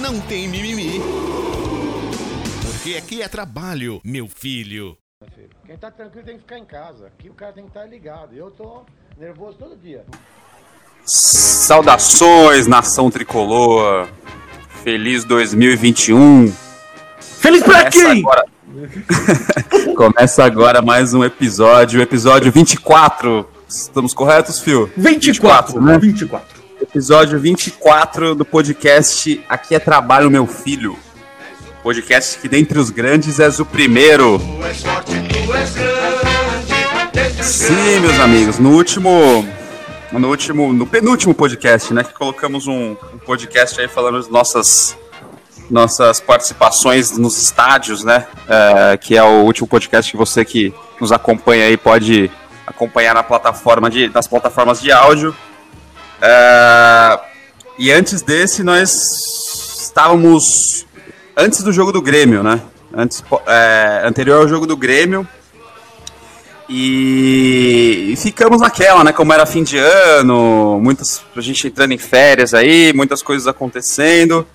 não tem mimimi. Porque aqui é trabalho, meu filho. Quem tá tranquilo tem que ficar em casa. Aqui o cara tem que estar ligado. Eu tô nervoso todo dia. Saudações, nação tricolor. Feliz 2021. Feliz pra Começa quem? agora... Começa agora mais um episódio, episódio 24. Estamos corretos, Fio? 24, né? 24. Episódio 24 do podcast Aqui é Trabalho Meu Filho. Podcast que dentre os grandes és o primeiro. Sim, meus amigos, no último no último, no penúltimo podcast, né, que colocamos um, um podcast aí falando das nossas nossas participações nos estádios, né, é, que é o último podcast que você que nos acompanha aí pode acompanhar na plataforma de, nas plataformas de áudio. É, e antes desse, nós estávamos antes do jogo do Grêmio, né? Antes, é, anterior ao jogo do Grêmio. E, e ficamos naquela, né? Como era fim de ano, muitas a gente entrando em férias aí, muitas coisas acontecendo.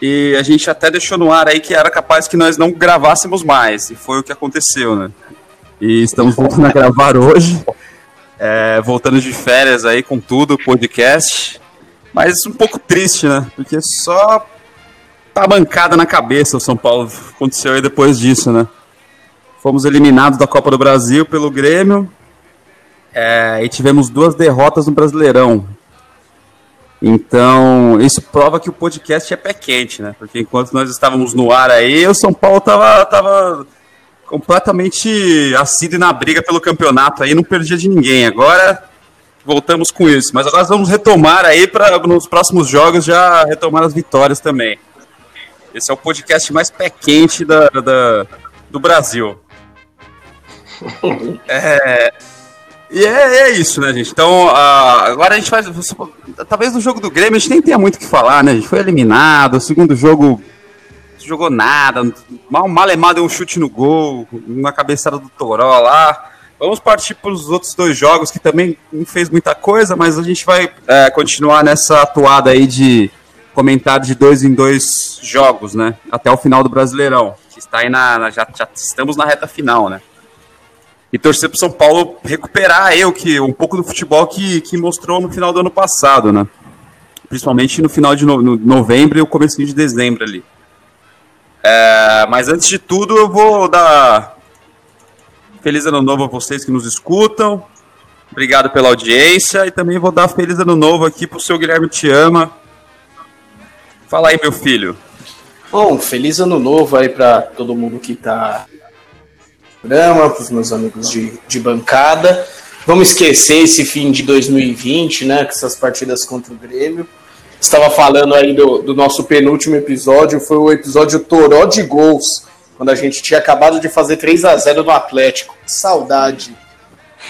E a gente até deixou no ar aí que era capaz que nós não gravássemos mais. E foi o que aconteceu, né? E estamos voltando a gravar hoje. É, voltando de férias aí com tudo, podcast. Mas um pouco triste, né? Porque só tá bancada na cabeça o São Paulo. Aconteceu aí depois disso, né? Fomos eliminados da Copa do Brasil pelo Grêmio. É, e tivemos duas derrotas no Brasileirão. Então, isso prova que o podcast é pé quente, né? Porque enquanto nós estávamos no ar aí, o São Paulo tava, tava completamente assíduo na briga pelo campeonato aí, não perdia de ninguém. Agora voltamos com isso. Mas agora vamos retomar aí para nos próximos jogos já retomar as vitórias também. Esse é o podcast mais pé quente da, da do Brasil. É, e é, é, isso, né, gente? Então, uh, agora a gente faz. Talvez no jogo do Grêmio a gente nem tenha muito o que falar, né? A gente foi eliminado, o segundo jogo jogou nada, mal malemado deu um chute no gol, uma cabeçada do Toró lá. Vamos partir para os outros dois jogos que também não fez muita coisa, mas a gente vai é, continuar nessa atuada aí de comentário de dois em dois jogos, né? Até o final do Brasileirão, que está aí na. na já, já estamos na reta final, né? e torcer para São Paulo recuperar o que um pouco do futebol que, que mostrou no final do ano passado, né? Principalmente no final de no, no novembro e o começo de dezembro ali. É, mas antes de tudo, eu vou dar feliz ano novo a vocês que nos escutam. Obrigado pela audiência e também vou dar feliz ano novo aqui pro seu Guilherme Te Ama. Fala aí, meu filho. Bom, feliz ano novo aí para todo mundo que tá programa, para os meus amigos de, de bancada. Vamos esquecer esse fim de 2020, né? Com essas partidas contra o Grêmio. Estava falando aí do, do nosso penúltimo episódio, foi o episódio Toró de Gols, quando a gente tinha acabado de fazer 3 a 0 no Atlético. Saudade.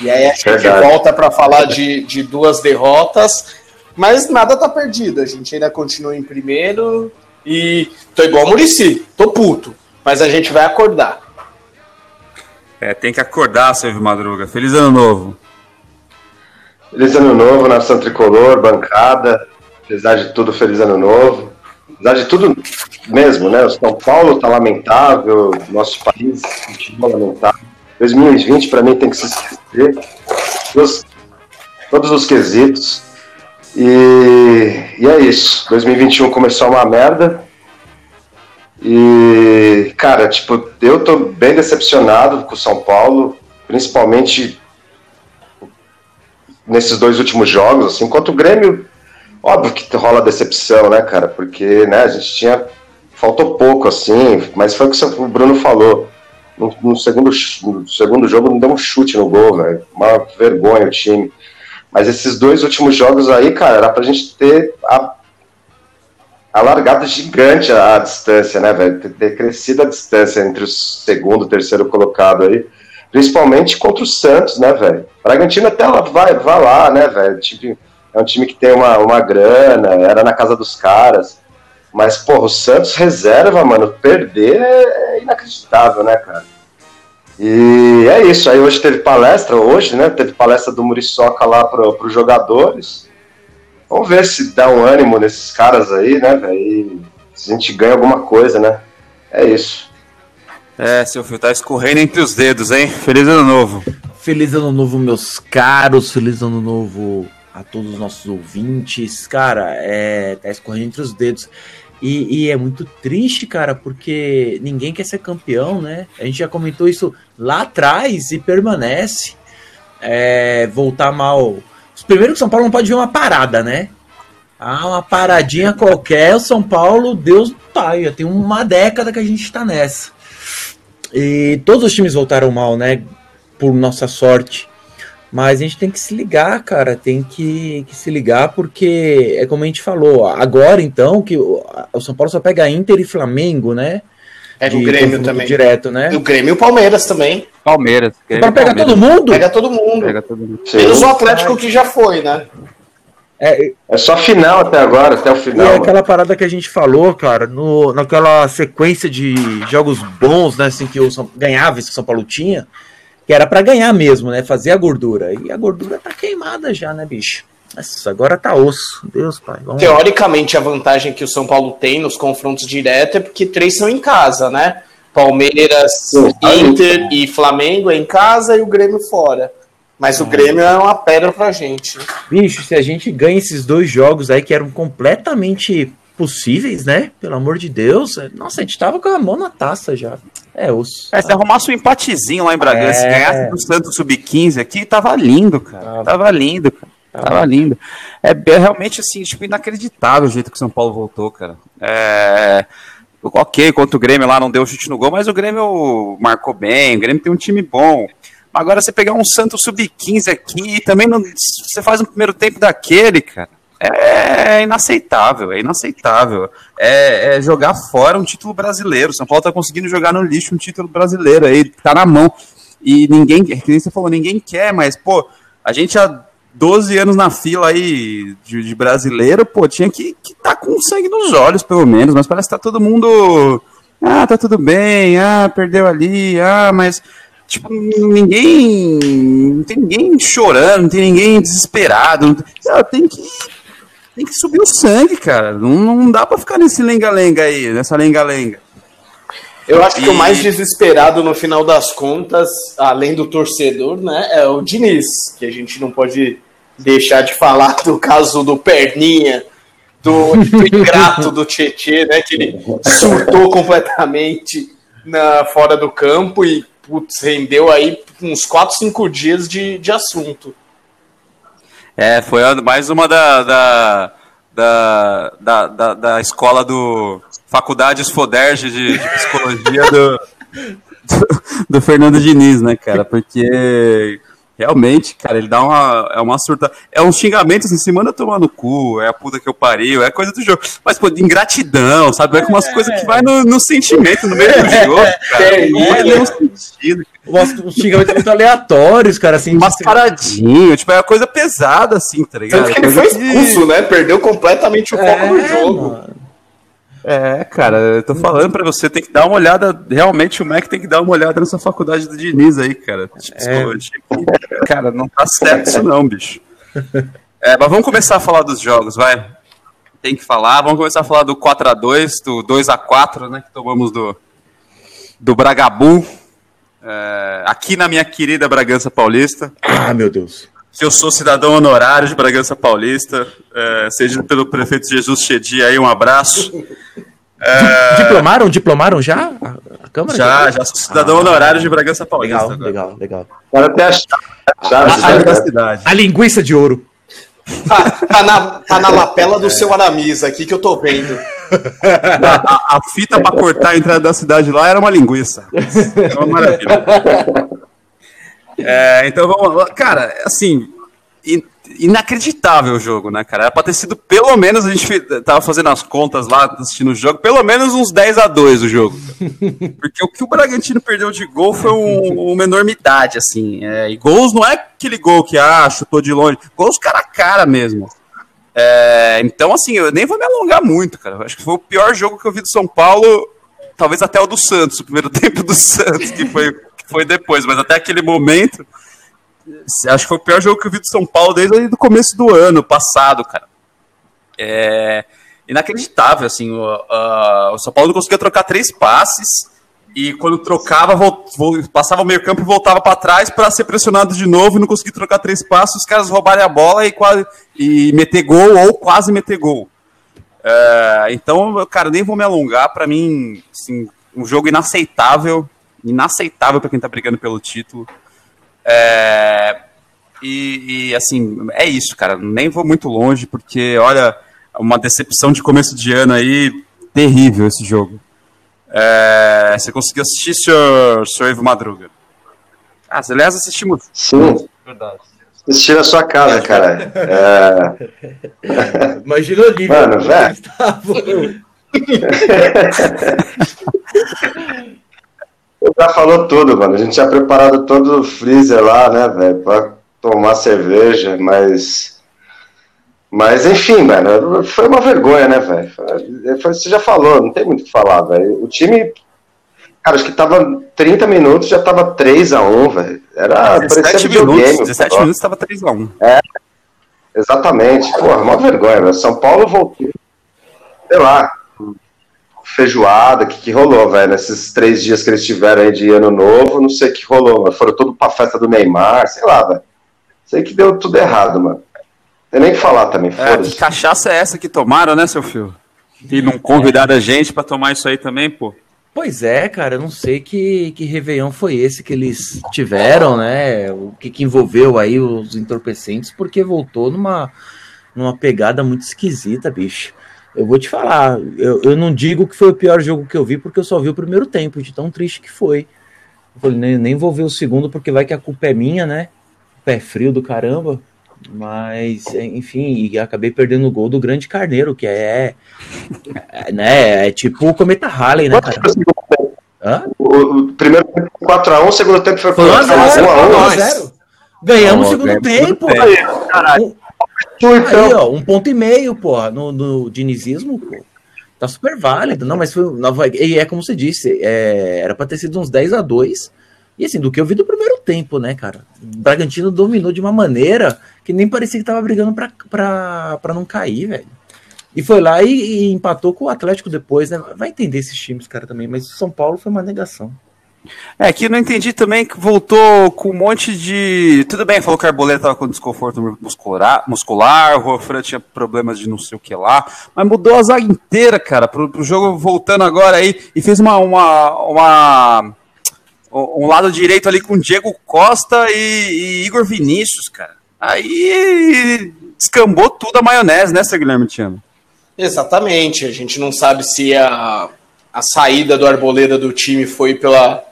E aí a gente Verdade. volta para falar de, de duas derrotas, mas nada tá perdido. A gente ainda continua em primeiro e tô igual o Murici, tô puto, mas a gente vai acordar. É, tem que acordar, Silvio Madruga. Feliz ano novo. Feliz ano novo, nação tricolor, bancada. Apesar de tudo, feliz ano novo. Apesar de tudo mesmo, né? O São Paulo tá lamentável, nosso país continua lamentável. 2020 para mim tem que se esquecer. Todos, os quesitos. E, e é isso. 2021 começou uma merda. E, cara, tipo, eu tô bem decepcionado com o São Paulo, principalmente nesses dois últimos jogos, assim, enquanto o Grêmio, óbvio que rola decepção, né, cara, porque, né, a gente tinha, faltou pouco, assim, mas foi o que o Bruno falou, no, no segundo, no segundo jogo não deu um chute no gol, velho, uma vergonha o time, mas esses dois últimos jogos aí, cara, era pra gente ter a alargado gigante a, a distância, né, velho? Ter, ter crescido a distância entre o segundo e terceiro colocado aí. Principalmente contra o Santos, né, velho? Bragantino até vai, vai lá, né, velho? Tipo, é um time que tem uma, uma grana, era na casa dos caras. Mas, porra, o Santos reserva, mano, perder é inacreditável, né, cara? E é isso. Aí hoje teve palestra, hoje, né? Teve palestra do Muriçoca lá para os jogadores. Vamos ver se dá um ânimo nesses caras aí, né, velho? Se a gente ganha alguma coisa, né? É isso. É, seu filho, tá escorrendo entre os dedos, hein? Feliz ano novo. Feliz ano novo, meus caros. Feliz ano novo a todos os nossos ouvintes. Cara, é, tá escorrendo entre os dedos. E, e, é muito triste, cara, porque ninguém quer ser campeão, né? A gente já comentou isso lá atrás e permanece. É, voltar mal. Primeiro que São Paulo não pode ver uma parada, né? Ah, uma paradinha qualquer, o São Paulo, Deus pai, já tem uma década que a gente tá nessa. E todos os times voltaram mal, né? Por nossa sorte. Mas a gente tem que se ligar, cara. Tem que, que, se ligar, porque é como a gente falou. Agora, então, que o, o São Paulo só pega Inter e Flamengo, né? É o Grêmio também. Direto, né? O Grêmio e o Palmeiras também. Palmeiras. Para pegar todo mundo? Pega todo mundo. Pega todo mundo. Menos o Atlético que já foi, né? É, é só final até agora, até o final. E é aquela parada que a gente falou, cara, no, naquela sequência de jogos bons, né? Assim, que o São, ganhava esse São Paulo tinha que era para ganhar mesmo, né? Fazer a gordura. E a gordura tá queimada já, né, bicho? Nossa, agora tá osso. Deus, pai. Vamos Teoricamente, a vantagem que o São Paulo tem nos confrontos diretos é porque três são em casa, né? Palmeiras, Inter e Flamengo é em casa e o Grêmio fora. Mas o Grêmio é uma pedra pra gente. Bicho, se a gente ganha esses dois jogos aí que eram completamente possíveis, né? Pelo amor de Deus. Nossa, a gente tava com a mão na taça já. É, os. É, se arrumasse um empatezinho lá em Bragança, é... ganhasse do Santos Sub-15 aqui, tava lindo, cara. Tava lindo, cara. Tava lindo. É, é, realmente, assim, tipo, inacreditável o jeito que o São Paulo voltou, cara. É. Ok, contra o Grêmio lá não deu chute no gol, mas o Grêmio marcou bem, o Grêmio tem um time bom. Agora você pegar um Santos sub-15 aqui e também não, você faz um primeiro tempo daquele, cara é inaceitável, é inaceitável. É, é, jogar fora um título brasileiro. São Paulo tá conseguindo jogar no lixo um título brasileiro aí, tá na mão. E ninguém, que você falou, ninguém quer, mas, pô, a gente há 12 anos na fila aí de, de brasileiro, pô, tinha que, que tá com sangue nos olhos, pelo menos, mas parece que tá todo mundo. Ah, tá tudo bem, ah, perdeu ali, ah, mas tipo, ninguém. Não tem ninguém chorando, não tem ninguém desesperado. Não tem, tem que tem que subir o sangue, cara. Não, não dá para ficar nesse lenga-lenga aí, nessa lenga-lenga. Eu acho e... que o mais desesperado no final das contas, além do torcedor, né, é o Diniz, que a gente não pode deixar de falar do caso do Perninha, do, do ingrato do Tietê, né, que ele surtou completamente na, fora do campo e putz, rendeu aí uns 4, 5 dias de, de assunto. É, foi mais uma da, da, da, da, da, da escola do Faculdades Foderge de, de Psicologia do, do, do, Fernando Diniz, né, cara? Porque realmente, cara, ele dá uma, é uma surta. É um xingamento assim, se manda tomar no cu, é a puta que eu pariu, é coisa do jogo. Mas, pô, de ingratidão, sabe? É com umas é. coisas que vai no, no sentimento, no meio do jogo, cara. É, não faz nenhum sentido os xingamentos muito aleatórios, cara, assim. Mascaradinho, tipo, é uma coisa pesada, assim, tá ligado? Tanto que ele foi expulso, né? Perdeu completamente o foco é, no jogo. Mano. É, cara, eu tô falando pra você, tem que dar uma olhada, realmente o Mac tem que dar uma olhada nessa faculdade do Diniz aí, cara. É. Cara, não tá certo isso não, bicho. É, mas vamos começar a falar dos jogos, vai. Tem que falar, vamos começar a falar do 4x2, do 2x4, né, que tomamos do, do Bragabu. É, aqui na minha querida Bragança Paulista. Ah, meu Deus. Que eu sou cidadão honorário de Bragança Paulista, é, seja pelo prefeito Jesus Chedi aí, um abraço. É... Diplomaram? Diplomaram já? A Câmara? Já, já, sou cidadão ah, honorário de Bragança Paulista. Legal, agora. legal, legal. Agora tem a chave, da cidade. A linguiça de ouro. Tá, tá, na, tá na lapela do seu Aramis aqui que eu tô vendo. A, a fita para cortar a entrada da cidade lá era uma linguiça. É uma maravilha. É, então vamos lá. Cara, assim, inacreditável o jogo, né, cara? Era pra ter sido pelo menos, a gente tava fazendo as contas lá, assistindo o jogo, pelo menos uns 10 a 2 o jogo. Porque o que o Bragantino perdeu de gol foi um, uma enormidade, assim. É, e gols não é aquele gol que, ah, chutou de longe. Gols cara a cara mesmo. É, então, assim, eu nem vou me alongar muito, cara. Acho que foi o pior jogo que eu vi do São Paulo, talvez até o do Santos, o primeiro tempo do Santos, que foi, que foi depois, mas até aquele momento Acho que foi o pior jogo que eu vi do São Paulo desde o começo do ano passado, cara. É inacreditável, assim. O, o São Paulo não conseguia trocar três passes e quando trocava, passava o meio campo e voltava para trás para ser pressionado de novo e não conseguia trocar três passes, os caras roubarem a bola e, quase, e meter gol ou quase meter gol. É, então, cara, nem vou me alongar. Para mim, assim, um jogo inaceitável, inaceitável para quem tá brigando pelo título. É, e, e, assim, é isso, cara. Nem vou muito longe, porque, olha, uma decepção de começo de ano aí, terrível esse jogo. É, você conseguiu assistir, senhor, senhor Ivo Madruga? Ah, aliás, assistimos. Sim. Verdade. Assisti na sua casa, cara. É... Imagina ali, Mano, velho. Já falou tudo, mano. A gente tinha preparado todo o freezer lá, né, velho, pra tomar cerveja, mas. Mas, enfim, mano, foi uma vergonha, né, velho? Você já falou, não tem muito o que falar, velho. O time. Cara, acho que tava 30 minutos, já tava 3x1, velho. Era 17 minutos, 17 minutos tava 3x1. É, exatamente. Porra, uma vergonha, velho. São Paulo voltou, sei lá, feijoada, o que, que rolou, velho? Nesses três dias que eles tiveram aí de ano novo, não sei o que rolou, mano. Foram todos pra festa do Neymar, sei lá, velho. Sei que deu tudo errado, mano. Tem nem que falar também, é, Que cachaça é essa que tomaram, né, seu filho? E não convidaram a gente para tomar isso aí também, pô? Pois é, cara, eu não sei que, que Réveillon foi esse que eles tiveram, né? O que, que envolveu aí os entorpecentes, porque voltou numa, numa pegada muito esquisita, bicho. Eu vou te falar, eu, eu não digo que foi o pior jogo que eu vi, porque eu só vi o primeiro tempo, de tão triste que foi. Eu falei, nem, nem vou ver o segundo, porque vai que a culpa é minha, né? Pé frio do caramba. Mas, enfim, e acabei perdendo o gol do grande Carneiro, que é, é né, é tipo o Cometa Halley, né, cara? Hã? O, o primeiro tempo 4x1, o segundo tempo foi 4x0. Ganhamos o segundo tempo. Caralho. Então. Aí, ó, um ponto e meio, pô, no, no dinizismo, pô. Tá super válido. Não, mas foi. E é como você disse, é, era pra ter sido uns 10 a 2 E assim, do que eu vi do primeiro tempo, né, cara? O Bragantino dominou de uma maneira que nem parecia que tava brigando pra, pra, pra não cair, velho. E foi lá e, e empatou com o Atlético depois, né? Vai entender esses times, cara, também. Mas o São Paulo foi uma negação. É, que não entendi também que voltou com um monte de. Tudo bem, falou que a Arboleda tava com desconforto muscular, muscular o Rofran tinha problemas de não sei o que lá, mas mudou a zaga inteira, cara, pro, pro jogo voltando agora aí, e fez uma, uma, uma um lado direito ali com Diego Costa e, e, Igor Vinícius, cara. Aí descambou tudo a maionese, né, seu Guilherme Tiano? Exatamente. A gente não sabe se a, a saída do Arboleda do time foi pela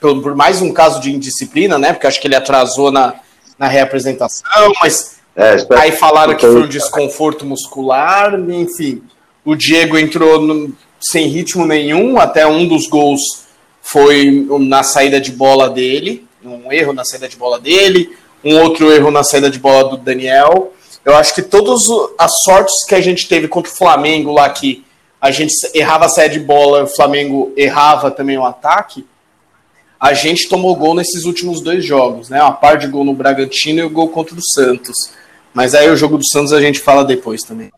por, por mais um caso de indisciplina, né? Porque acho que ele atrasou na, na reapresentação, mas é, aí falaram que foi um desconforto muscular, enfim. O Diego entrou no, sem ritmo nenhum, até um dos gols foi na saída de bola dele, um erro na saída de bola dele, um outro erro na saída de bola do Daniel. Eu acho que todas as sortes que a gente teve contra o Flamengo lá, que a gente errava a saída de bola, o Flamengo errava também o ataque, a gente tomou gol nesses últimos dois jogos, né? Uma par de gol no Bragantino e o gol contra o Santos. Mas aí o jogo do Santos a gente fala depois também.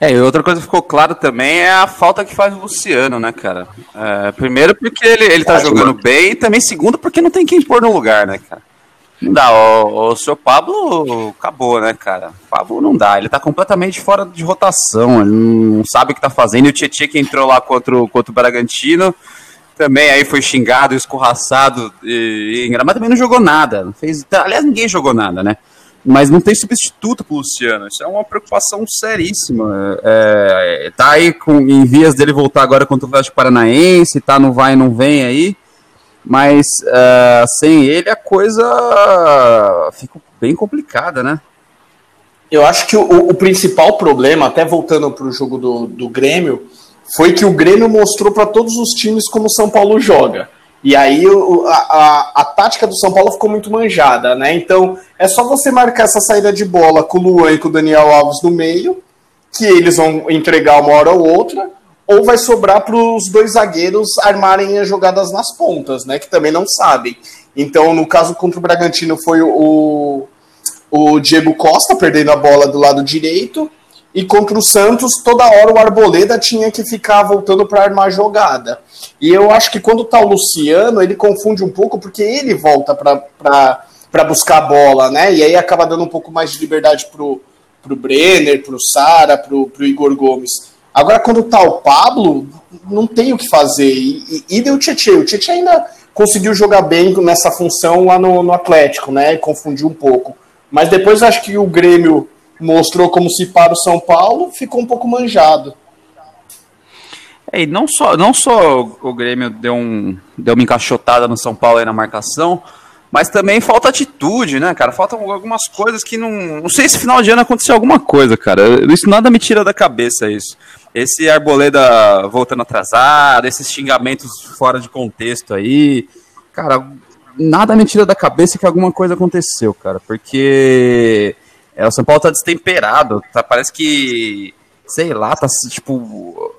É, e outra coisa que ficou claro também é a falta que faz o Luciano, né, cara? É, primeiro porque ele, ele tá jogando bem, e também segundo porque não tem quem pôr no lugar, né, cara? Não dá, o, o seu Pablo acabou, né, cara? O Pablo não dá, ele tá completamente fora de rotação, ele não sabe o que tá fazendo. E o Tietchan que entrou lá contra o, contra o Bragantino também aí foi xingado, escorraçado, e, e, mas também não jogou nada. Não fez, aliás, ninguém jogou nada, né? Mas não tem substituto pro Luciano. Isso é uma preocupação seríssima. É, tá aí com, em vias dele voltar agora contra o Atlético Paranaense, tá no vai e não vem aí. Mas uh, sem ele a coisa fica bem complicada, né? Eu acho que o, o principal problema, até voltando para o jogo do, do Grêmio, foi que o Grêmio mostrou para todos os times como o São Paulo joga. E aí a, a, a, tática do São Paulo ficou muito manjada, né? Então é só você marcar essa saída de bola com o Luan e com o Daniel Alves no meio, que eles vão entregar uma hora ou outra, ou vai sobrar para os dois zagueiros armarem as jogadas nas pontas, né? Que também não sabem. Então, no caso contra o Bragantino, foi o, o Diego Costa perdendo a bola do lado direito e contra o Santos, toda hora o Arboleda tinha que ficar voltando para armar jogada. E eu acho que quando tá o Luciano, ele confunde um pouco, porque ele volta para buscar a bola, né? E aí acaba dando um pouco mais de liberdade pro, pro Brenner, pro Sara, pro, pro Igor Gomes. Agora, quando tá o Pablo, não tem o que fazer. E, e, e deu o Tietchan. O Tietchan ainda conseguiu jogar bem nessa função lá no, no Atlético, né? Confundiu um pouco. Mas depois acho que o Grêmio mostrou como se para o São Paulo, ficou um pouco manjado. É, e não só, não só o Grêmio deu, um, deu uma encaixotada no São Paulo aí na marcação, mas também falta atitude, né, cara? Faltam algumas coisas que não. Não sei se final de ano aconteceu alguma coisa, cara. Isso nada me tira da cabeça, isso. Esse Arboleda voltando atrasado, esses xingamentos fora de contexto aí. Cara, nada me tira da cabeça que alguma coisa aconteceu, cara. Porque é, o São Paulo tá destemperado, tá, parece que, sei lá, tá tipo.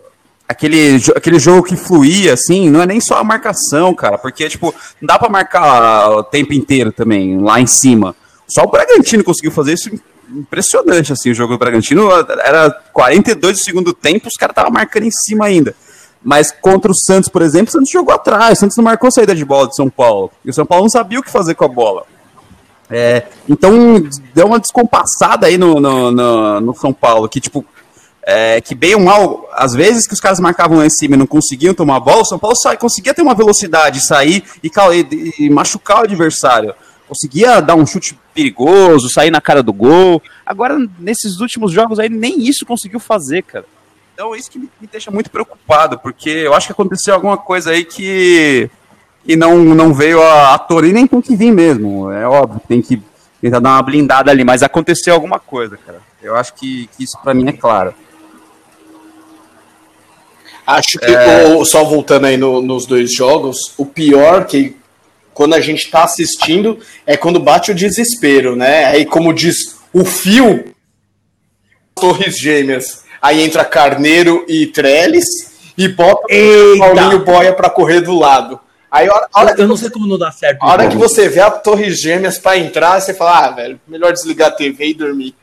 Aquele, aquele jogo que fluía, assim, não é nem só a marcação, cara, porque, tipo, não dá pra marcar o tempo inteiro também, lá em cima. Só o Bragantino conseguiu fazer isso impressionante, assim, o jogo do Bragantino era 42 do segundo tempo, os caras estavam marcando em cima ainda. Mas contra o Santos, por exemplo, o Santos jogou atrás, o Santos não marcou saída de bola de São Paulo. E o São Paulo não sabia o que fazer com a bola. É, então, deu uma descompassada aí no, no, no, no São Paulo, que tipo, é, que bem ou mal, às vezes que os caras marcavam lá em cima e não conseguiam tomar a bola, o São Paulo sai, conseguia ter uma velocidade, sair e, e, e, machucar o adversário. Conseguia dar um chute perigoso, sair na cara do gol. Agora, nesses últimos jogos aí, nem isso conseguiu fazer, cara. Então, isso que me, me deixa muito preocupado, porque eu acho que aconteceu alguma coisa aí que e não, não veio a, a Tori, nem tem que vir mesmo. É óbvio, tem que tentar dar uma blindada ali, mas aconteceu alguma coisa, cara. Eu acho que, que isso para mim é claro. Acho que, é... só voltando aí no, nos dois jogos, o pior que quando a gente tá assistindo é quando bate o desespero, né? Aí, como diz o fio, Torres Gêmeas, aí entra Carneiro e Trellis e bota o Paulinho Boia para correr do lado. Aí, hora, hora eu não sei como não dá certo. A hora que você vê a torre gêmeas para entrar, você fala, ah, velho, melhor desligar a TV e dormir.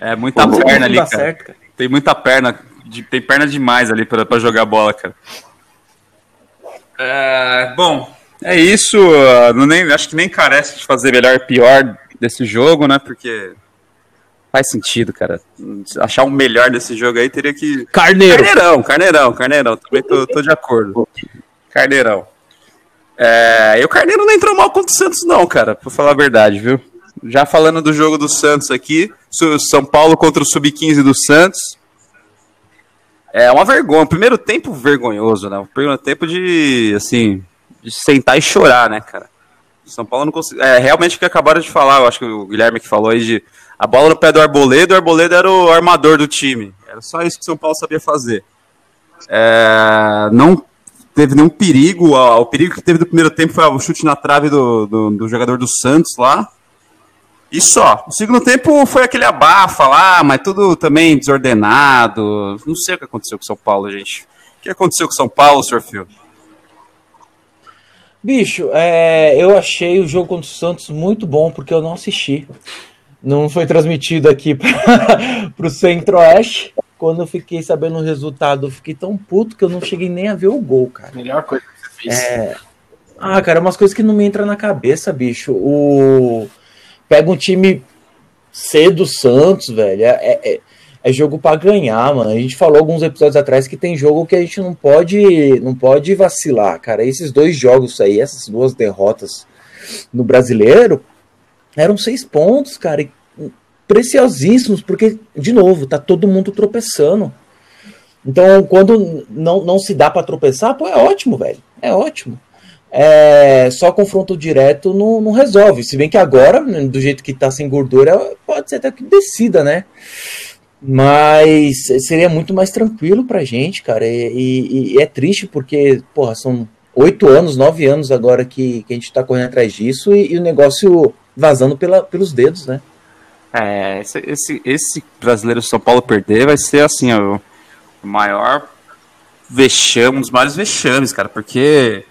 É muita Pô, perna ali, cara. Certo, cara. Tem muita perna, de, tem perna demais ali para jogar bola, cara. É, bom, é isso. Não nem, acho que nem carece de fazer melhor e pior desse jogo, né? Porque faz sentido, cara. Achar o um melhor desse jogo aí teria que. Carneiro! Carneirão, carneirão, carneirão. Também tô, tô de acordo. Carneirão. É, e o Carneiro não entrou mal contra o Santos, não, cara, pra falar a verdade, viu? Já falando do jogo do Santos aqui, São Paulo contra o Sub-15 do Santos. É uma vergonha. Primeiro tempo vergonhoso, né? O primeiro tempo de, assim, de sentar e chorar, né, cara? São Paulo não conseguiu. É, realmente o que acabaram de falar, eu acho que o Guilherme que falou aí de a bola no pé do Arboleda, o Arboleda era o armador do time. Era só isso que o São Paulo sabia fazer. É, não teve nenhum perigo. O perigo que teve do primeiro tempo foi o chute na trave do, do, do, jogador do Santos lá. E só. O segundo tempo foi aquele abafa lá, mas tudo também desordenado. Não sei o que aconteceu com São Paulo, gente. O que aconteceu com São Paulo, Sr. Fio? Bicho, é, eu achei o jogo contra o Santos muito bom, porque eu não assisti. Não foi transmitido aqui para o Centro-Oeste quando eu fiquei sabendo o resultado, eu fiquei tão puto que eu não cheguei nem a ver o gol, cara. Melhor coisa que você fez. É... Ah, cara, umas coisas que não me entram na cabeça, bicho. O... Pega um time C do Santos, velho. É, é, é jogo para ganhar, mano. A gente falou alguns episódios atrás que tem jogo que a gente não pode, não pode vacilar, cara. Esses dois jogos aí, essas duas derrotas no brasileiro, eram seis pontos, cara. E preciosíssimos, porque, de novo, tá todo mundo tropeçando. Então, quando não, não se dá para tropeçar, pô, é ótimo, velho. É ótimo. É, só confronto direto não, não, resolve. Se bem que agora, do jeito que tá sem gordura, pode ser até que decida, né? Mas seria muito mais tranquilo pra gente, cara. E, e, e é triste porque, porra, são oito anos, nove anos agora que, que a gente tá correndo atrás disso e, e o negócio vazando pela, pelos dedos, né? É, esse, esse, esse brasileiro São Paulo perder vai ser assim, ó, o maior vexame, um dos maiores vexames, cara, porque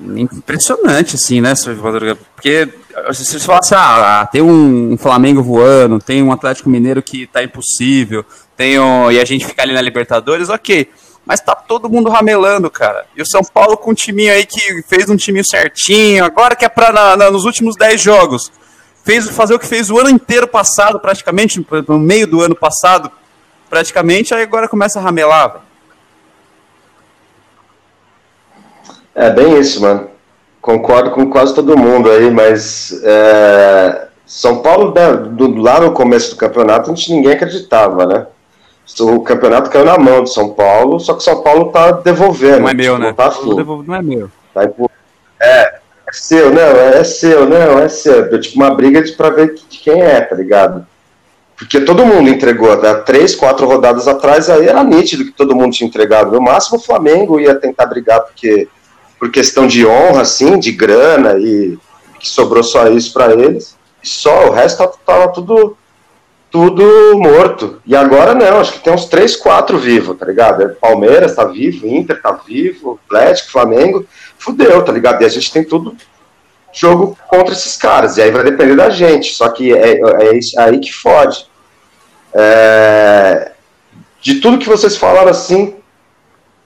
impressionante, assim, né, Porque se você falasse, ah, ah, tem um Flamengo voando, tem um Atlético Mineiro que tá impossível, tem um, e a gente fica ali na Libertadores, ok. Mas tá todo mundo ramelando, cara. E o São Paulo com um timinho aí que fez um timinho certinho, agora que é pra na, na, nos últimos 10 jogos. Fez fazer o que fez o ano inteiro passado, praticamente, no meio do ano passado, praticamente, aí agora começa a ramelar. É bem isso, mano. Concordo com quase todo mundo aí, mas é, São Paulo, né, do, lá no começo do campeonato, a gente ninguém acreditava, né? O campeonato caiu na mão de São Paulo, só que São Paulo tá devolvendo. Não é meu, né? Tá afim. Não é meu. Tá, é seu, não, é seu, não, é seu. Deu tipo uma briga de, pra ver de quem é, tá ligado? Porque todo mundo entregou, há três, quatro rodadas atrás, aí era nítido que todo mundo tinha entregado. No máximo o Flamengo ia tentar brigar, porque por questão de honra, assim, de grana, e que sobrou só isso para eles. E só, o resto tava tudo, tudo morto. E agora não, acho que tem uns três, quatro vivos, tá ligado? É, Palmeiras tá vivo, Inter tá vivo, Atlético, Flamengo, fudeu, tá ligado? E a gente tem tudo jogo contra esses caras. E aí vai depender da gente. Só que é, é, é aí que fode. É, de tudo que vocês falaram assim,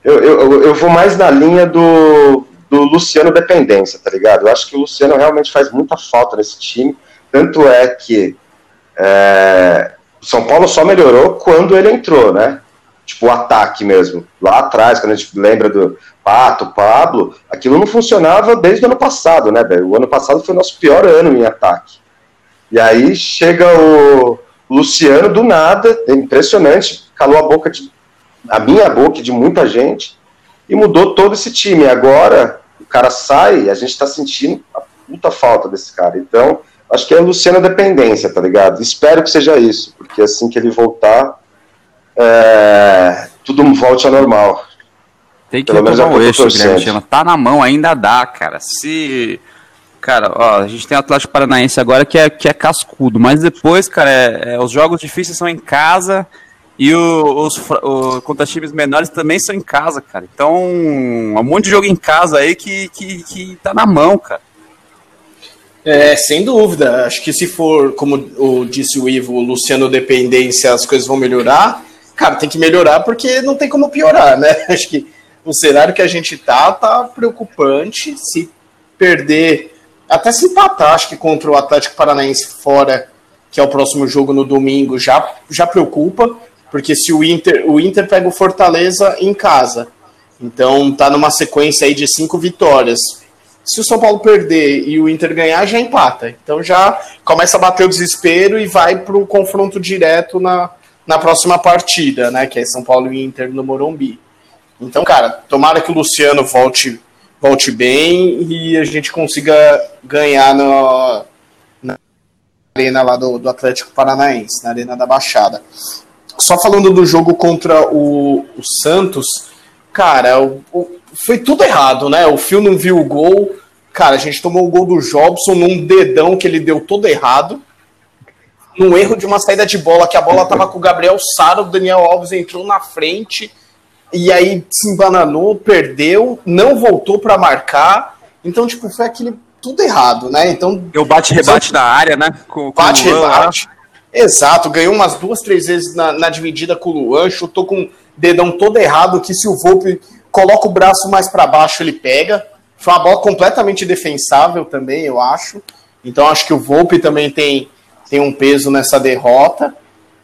eu, eu, eu vou mais na linha do, do Luciano dependência, tá ligado? Eu acho que o Luciano realmente faz muita falta nesse time. Tanto é que é, São Paulo só melhorou quando ele entrou, né? Tipo, o ataque mesmo. Lá atrás, quando a gente lembra do Pato, Pablo, aquilo não funcionava desde o ano passado, né, velho? O ano passado foi o nosso pior ano em ataque. E aí chega o Luciano do nada, é impressionante, calou a boca de a minha boca de muita gente e mudou todo esse time. Agora o cara sai e a gente está sentindo a puta falta desse cara. Então, acho que é a Luciana dependência, tá ligado? Espero que seja isso, porque assim que ele voltar, é, tudo volte ao normal. Tem que Pelo retomar é o eixo, Guilherme Tá na mão, ainda dá, cara. Se. Cara, ó, a gente tem o Atlético Paranaense agora que é, que é cascudo, mas depois, cara, é, é, os jogos difíceis são em casa e o, os o, contra times menores também são em casa, cara. Então, um monte de jogo em casa aí que, que, que tá na mão, cara. É, sem dúvida. Acho que se for, como o, disse o Ivo, Luciano dependência, as coisas vão melhorar. Cara, tem que melhorar porque não tem como piorar, né? Acho que o cenário que a gente tá tá preocupante. Se perder, até se empatar, acho que contra o Atlético Paranaense fora, que é o próximo jogo no domingo, já, já preocupa. Porque se o Inter, o Inter pega o Fortaleza em casa, então tá numa sequência aí de cinco vitórias. Se o São Paulo perder e o Inter ganhar, já empata. Então já começa a bater o desespero e vai para o confronto direto na, na próxima partida, né? Que é São Paulo e Inter no Morumbi. Então, cara, tomara que o Luciano volte, volte bem e a gente consiga ganhar no, na arena lá do, do Atlético Paranaense, na Arena da Baixada. Só falando do jogo contra o, o Santos, cara, o, o, foi tudo errado, né? O Fio não viu o gol. Cara, a gente tomou o gol do Jobson num dedão que ele deu todo errado. Num erro de uma saída de bola, que a bola tava com o Gabriel Sara, o Daniel Alves entrou na frente e aí se embananou, perdeu, não voltou para marcar. Então, tipo, foi aquele tudo errado, né? Então. Deu bate-rebate na área, né? Bate-rebate. Exato, ganhou umas duas, três vezes na, na dividida com o Luan, chutou com o dedão todo errado, que se o Volpe coloca o braço mais para baixo, ele pega. Foi uma bola completamente defensável também, eu acho. Então acho que o Volpe também tem, tem um peso nessa derrota.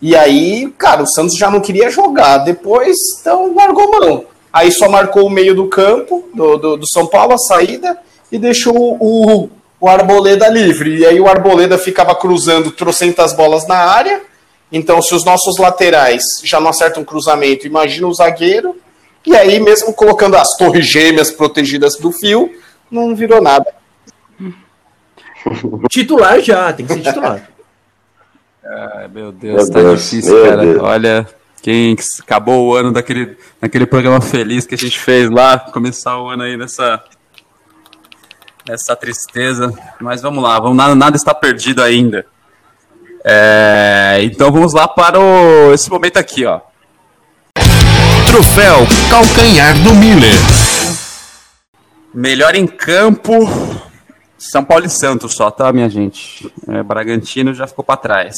E aí, cara, o Santos já não queria jogar. Depois, então, largou mão. Aí só marcou o meio do campo do, do, do São Paulo, a saída, e deixou o, o Arboleda livre. E aí o Arboleda ficava cruzando trocentas bolas na área Então, se os nossos laterais já não acertam cruzamento, imagina o zagueiro. E aí, mesmo colocando as torres gêmeas protegidas do fio, não virou nada. Titular já, tem que ser titular. Ai, meu Deus, Meu tá Deus, difícil, meu cara. Deus. Olha, quem acabou o ano daquele, daquele programa feliz que a gente fez lá, começar o ano aí nessa, nessa tristeza. Mas vamos lá, vamos, nada, nada está perdido ainda. É, então vamos lá para o, esse momento aqui, ó. Troféu Calcanhar do Miller. Melhor em campo, São Paulo e Santos só, tá, minha gente? É, Bragantino já ficou para trás.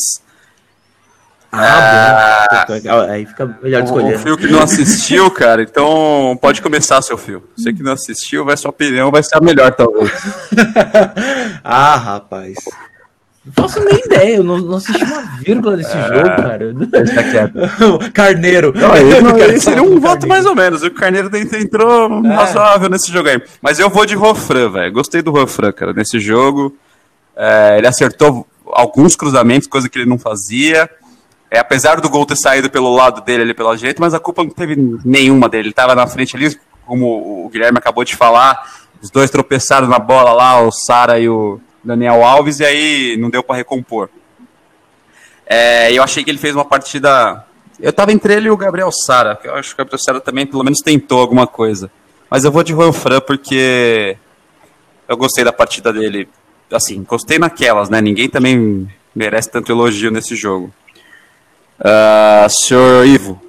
Ah, bom. Aí fica melhor de O, o escolher. Fio que não assistiu, cara, então pode começar, seu Fio. Você que não assistiu, vai sua opinião vai ser a melhor, talvez. ah, rapaz. Não faço nem ideia, eu não, não assisti uma vírgula desse jogo, cara. Deixa quieto. Carneiro. Não, não, ele seria um Carneiro. voto mais ou menos. O Carneiro ent- entrou razoável nesse jogo aí. Mas eu vou de Rofran, velho. Gostei do Rofran, cara, nesse jogo. É, ele acertou alguns cruzamentos, coisa que ele não fazia. É, apesar do gol ter saído pelo lado dele ali pela direita, mas a culpa não teve nenhuma dele. Ele tava na frente ali, como o Guilherme acabou de falar. Os dois tropeçaram na bola lá, o Sara e o Daniel Alves, e aí não deu para recompor. É, eu achei que ele fez uma partida. Eu tava entre ele e o Gabriel Sara, eu acho que o Gabriel Sara também pelo menos tentou alguma coisa. Mas eu vou de Juan Fran porque eu gostei da partida dele. Assim, gostei naquelas, né? Ninguém também merece tanto elogio nesse jogo. Ah, senhor Ivo.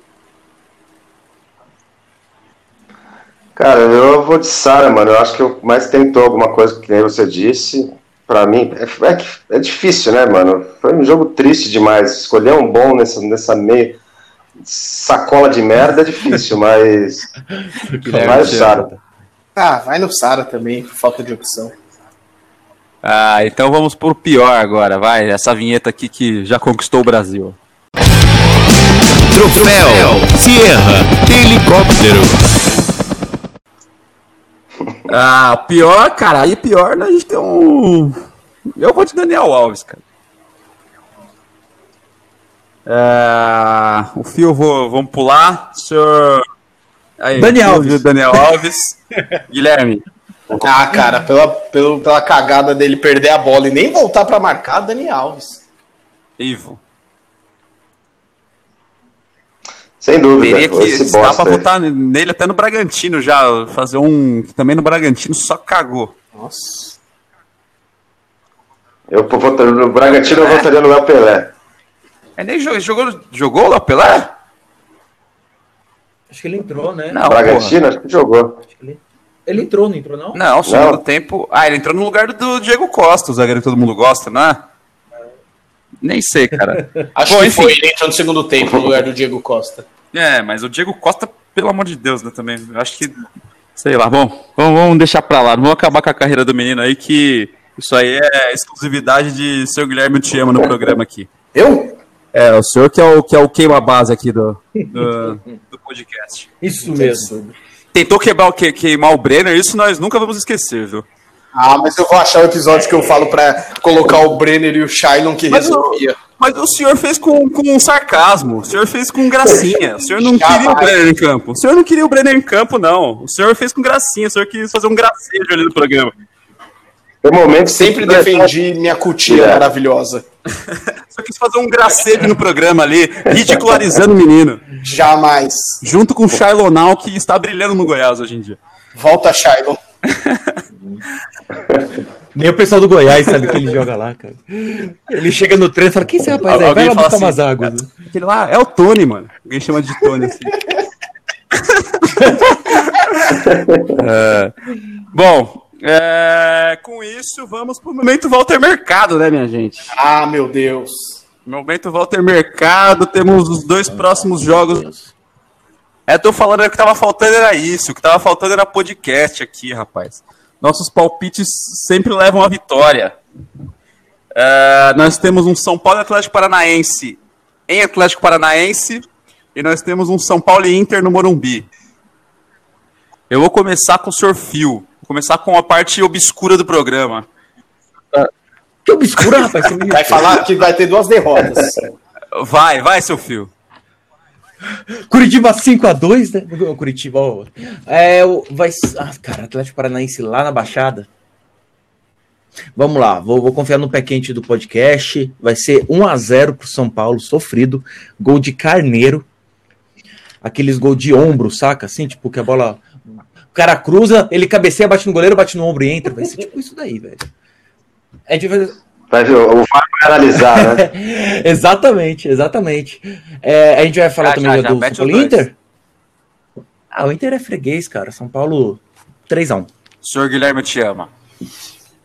Cara, eu vou de Sara, mano. Eu acho que mais tentou alguma coisa que nem você disse. Pra mim, é, é, é difícil, né, mano? Foi um jogo triste demais. Escolher um bom nessa, nessa meia sacola de merda é difícil, mas. Vai o Sara. Ah, vai no Sara também, falta de opção. Ah, então vamos por pior agora, vai. Essa vinheta aqui que já conquistou o Brasil. Troféu Sierra Helicóptero. Ah, pior, cara, aí pior, né, a gente tem um. Eu vou de Daniel Alves, cara. Ah, o fio, vou, vamos pular. Senhor. Aí, Daniel Alves. Daniel Alves. Guilherme. Ah, cara, pela, pelo, pela cagada dele perder a bola e nem voltar pra marcar, Dani Alves. Ivo. Sem dúvida. Teria que esse dá bosta pra votar nele até no Bragantino já. Fazer um. Também no Bragantino só cagou. Nossa. Eu votaria no Bragantino, eu votaria no El Pelé. É nem jogou. Jogou, jogou o Léo Pelé? Acho que ele entrou, né? Não, porra. Bragantino, acho que jogou. Acho que ele... ele entrou, não entrou, não? Não, segundo Não. tempo. Ah, ele entrou no lugar do Diego Costa, o zagueiro que todo mundo gosta, não é? Nem sei, cara. Acho Bom, que enfim. foi, ele entrou no segundo tempo no lugar do Diego Costa. É, mas o Diego Costa, pelo amor de Deus, né, também. Eu acho que. Sei lá, bom, vamos, vamos deixar pra lá. Não vamos acabar com a carreira do menino aí, que isso aí é exclusividade de seu Guilherme Amo no programa aqui. Eu? É, o senhor que é o, que é o queima-base aqui do, do, do podcast. Isso mesmo. Tentou quebrar, o que, queimar o Brenner, isso nós nunca vamos esquecer, viu? Ah, mas eu vou achar o episódio que eu falo pra colocar o Brenner e o Shailon que Mas o- resolvia. Mas o senhor fez com, com sarcasmo, o senhor fez com gracinha. O senhor não Jamais. queria o Brenner em campo. O senhor não queria o Brenner em campo, não. O senhor fez com gracinha, o senhor quis fazer um gracejo ali no programa. Tem momentos que Sempre defendi minha cutia É. maravilhosa. O senhor quis fazer um gracejo no programa ali, ridicularizando o menino. Jamais. Junto com o Shailonal, que está brilhando no Goiás hoje em dia. Volta, Shailon. Nem o pessoal do Goiás sabe que ele joga lá, cara. Ele chega no treino e fala: Quem é esse rapaz aí? Vai lá buscar assim, umas águas. Aquele lá é o Tony, mano. Alguém chama de Tony assim. É. Bom, é, com isso, vamos pro momento Walter Mercado, né, minha gente? Ah, meu Deus. Momento Walter Mercado, temos os dois próximos jogos. É, tô falando que tava faltando era isso, o que tava faltando era podcast aqui, rapaz. Nossos palpites sempre levam a vitória. É, nós temos um São Paulo e Atlético Paranaense em Atlético Paranaense e nós temos um São Paulo e Inter no Morumbi. Eu vou começar com o Sr. Fio. Vou começar com a parte obscura do programa. Que obscura, rapaz. Você me Vai falar que vai ter duas derrotas. Vai, vai, seu fio. Curitiba 5x2, né? Curitiba, ó. É, vai. Ah, cara, Atlético Paranaense lá na Baixada. Vamos lá, vou, vou, confiar no pé quente do podcast. Vai ser 1 a 0 pro São Paulo, sofrido. Gol de Carneiro. Aqueles gol de ombro, saca? Assim, tipo, que a bola. O cara cruza, ele cabeceia, bate no goleiro, bate no ombro e entra. Vai ser tipo isso daí, velho. A gente o VAR vai analisar, né? exatamente, exatamente. É, a gente vai falar também já, do São Paulo Inter. Ah, o Inter é freguês, cara. São Paulo 3x1. Senhor Guilherme te ama.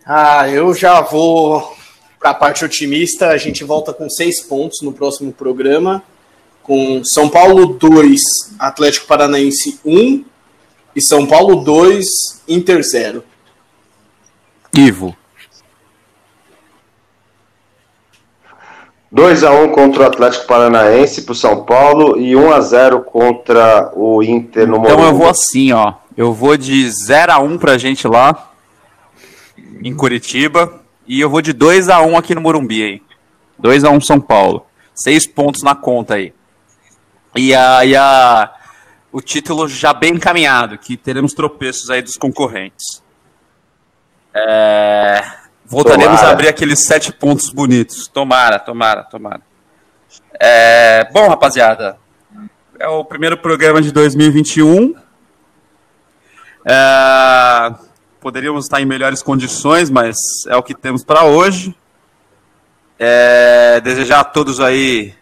Ah, eu já vou para a parte otimista. A gente volta com seis pontos no próximo programa. Com São Paulo 2, Atlético Paranaense 1 e São Paulo 2, Inter 0. Ivo. 2x1 contra o Atlético Paranaense pro São Paulo e 1x0 contra o Inter no Morumbi. Então eu vou assim, ó. Eu vou de 0x1 pra gente lá em Curitiba e eu vou de 2x1 aqui no Morumbi aí. 2x1 São Paulo. Seis pontos na conta aí. E a, e a, o título já bem encaminhado, que teremos tropeços aí dos concorrentes. É, Voltaremos tomara. a abrir aqueles sete pontos bonitos. Tomara, tomara, tomara. É, bom, rapaziada, é o primeiro programa de 2021. É, poderíamos estar em melhores condições, mas é o que temos para hoje. É, desejar a todos aí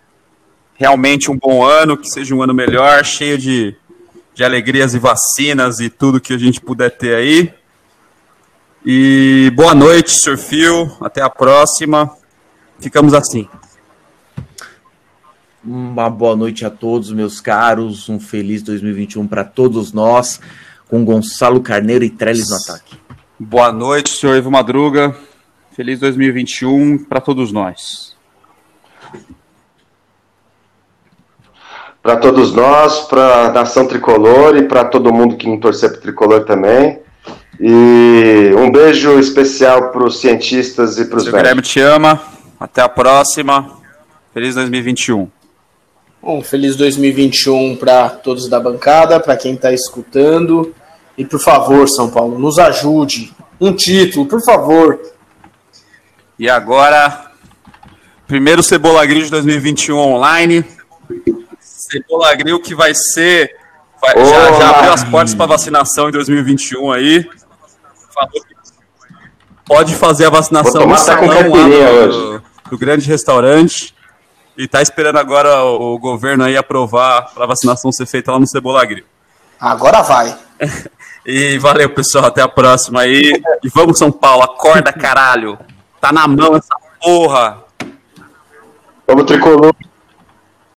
realmente um bom ano, que seja um ano melhor, cheio de, de alegrias e vacinas e tudo que a gente puder ter aí. E boa noite, Sr. Phil. Até a próxima. Ficamos assim. Uma boa noite a todos, meus caros. Um feliz 2021 para todos nós, com Gonçalo Carneiro e Trellis no ataque. Boa noite, senhor Ivo Madruga. Feliz 2021 para todos nós. Para todos nós, para a nação tricolor e para todo mundo que não torcer para tricolor também. E um beijo especial para os cientistas e para os velhos. Guilherme te ama. Até a próxima. Feliz 2021. Bom, feliz 2021 para todos da bancada, para quem está escutando. E por favor, São Paulo, nos ajude. Um título, por favor. E agora, primeiro Cebola Grill de 2021 online. Cebola Grill que vai ser. Vai, já, já abriu as portas para vacinação em 2021 aí falou que pode fazer a vacinação no salão lá do, do, grande restaurante. E tá esperando agora o, o governo aí aprovar para a vacinação ser feita lá no Cebola Grill. Agora vai. e valeu, pessoal. Até a próxima aí. E vamos, São Paulo. Acorda, caralho. Tá na mão essa porra. Vamos, tricolor.